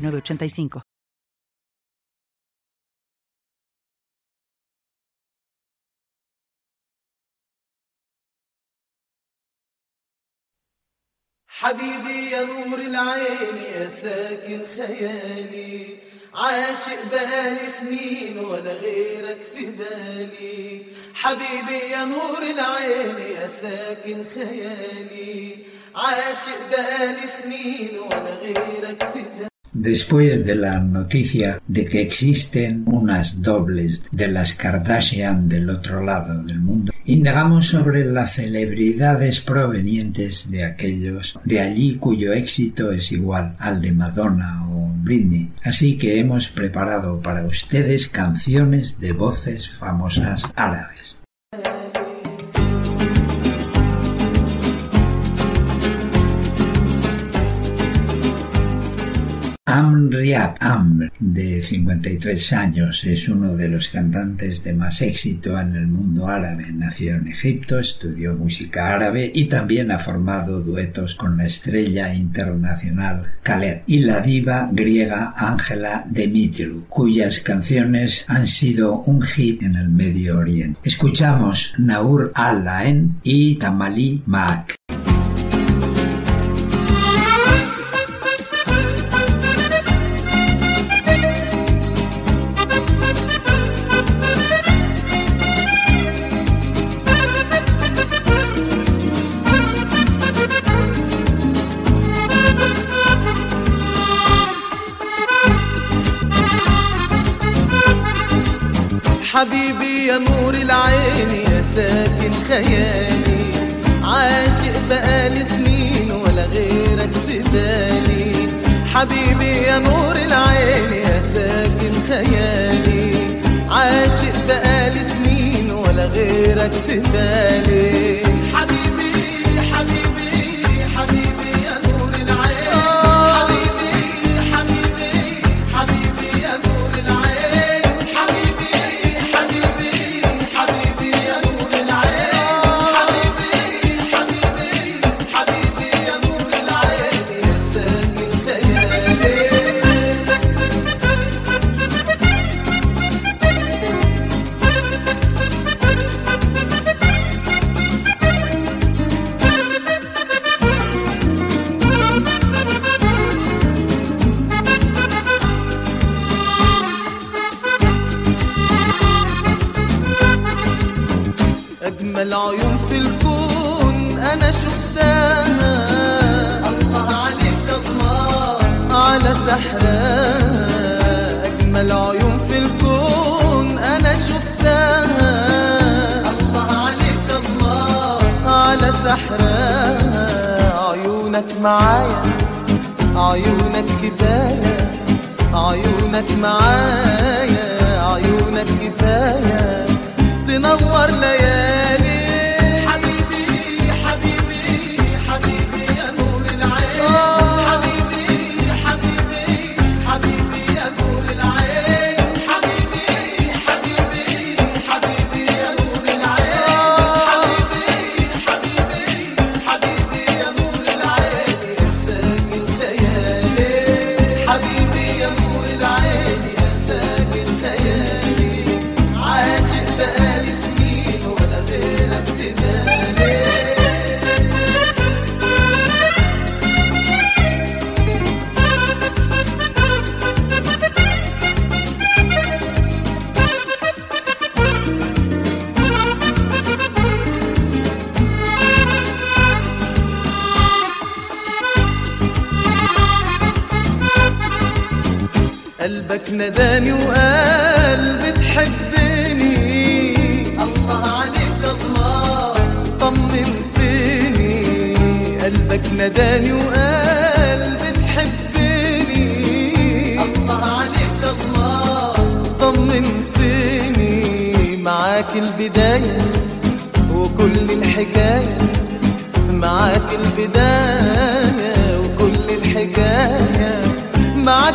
85 حبيبي يا نور العين يا ساكن خيالي. عاشق بقالي سنين ولا غيرك في بالي. حبيبي يا نور العين يا ساكن خيالي. عاشق بقالي سنين ولا غيرك في بالي Después de la noticia de que existen unas dobles de las Kardashian del otro lado del mundo, indagamos sobre las celebridades provenientes de aquellos de allí cuyo éxito es igual al de Madonna o Britney. Así que hemos preparado para ustedes canciones de voces famosas árabes. Amr Amr, de 53 años, es uno de los cantantes de más éxito en el mundo árabe. Nació en Egipto, estudió música árabe y también ha formado duetos con la estrella internacional Khaled y la diva griega Ángela Dimitriou, cuyas canciones han sido un hit en el Medio Oriente. Escuchamos Naur al-Laen y Tamali Maak. حبيبي يا نور العين يا ساكن خيالي. عاشق بقالي سنين ولا غيرك في بالي. حبيبي يا نور العين يا ساكن خيالي. عاشق بقالي سنين ولا غيرك في بالي. أجمل عيون في الكون أنا شفتها. الله عليك الله على سحرها أجمل عيون في الكون أنا شفتها. الله عليك الله على سحرها عيونك معايا. عيونك كفاية. عيونك معايا. عيونك كفاية. تنور ليالي. قلبك نداني وقال بتحبني. الله عليك الله. طمنتني. قلبك نداني وقال بتحبني. الله عليك الله. طمنتني. معاك البداية وكل الحكاية. معاك البداية وكل الحكاية. معاك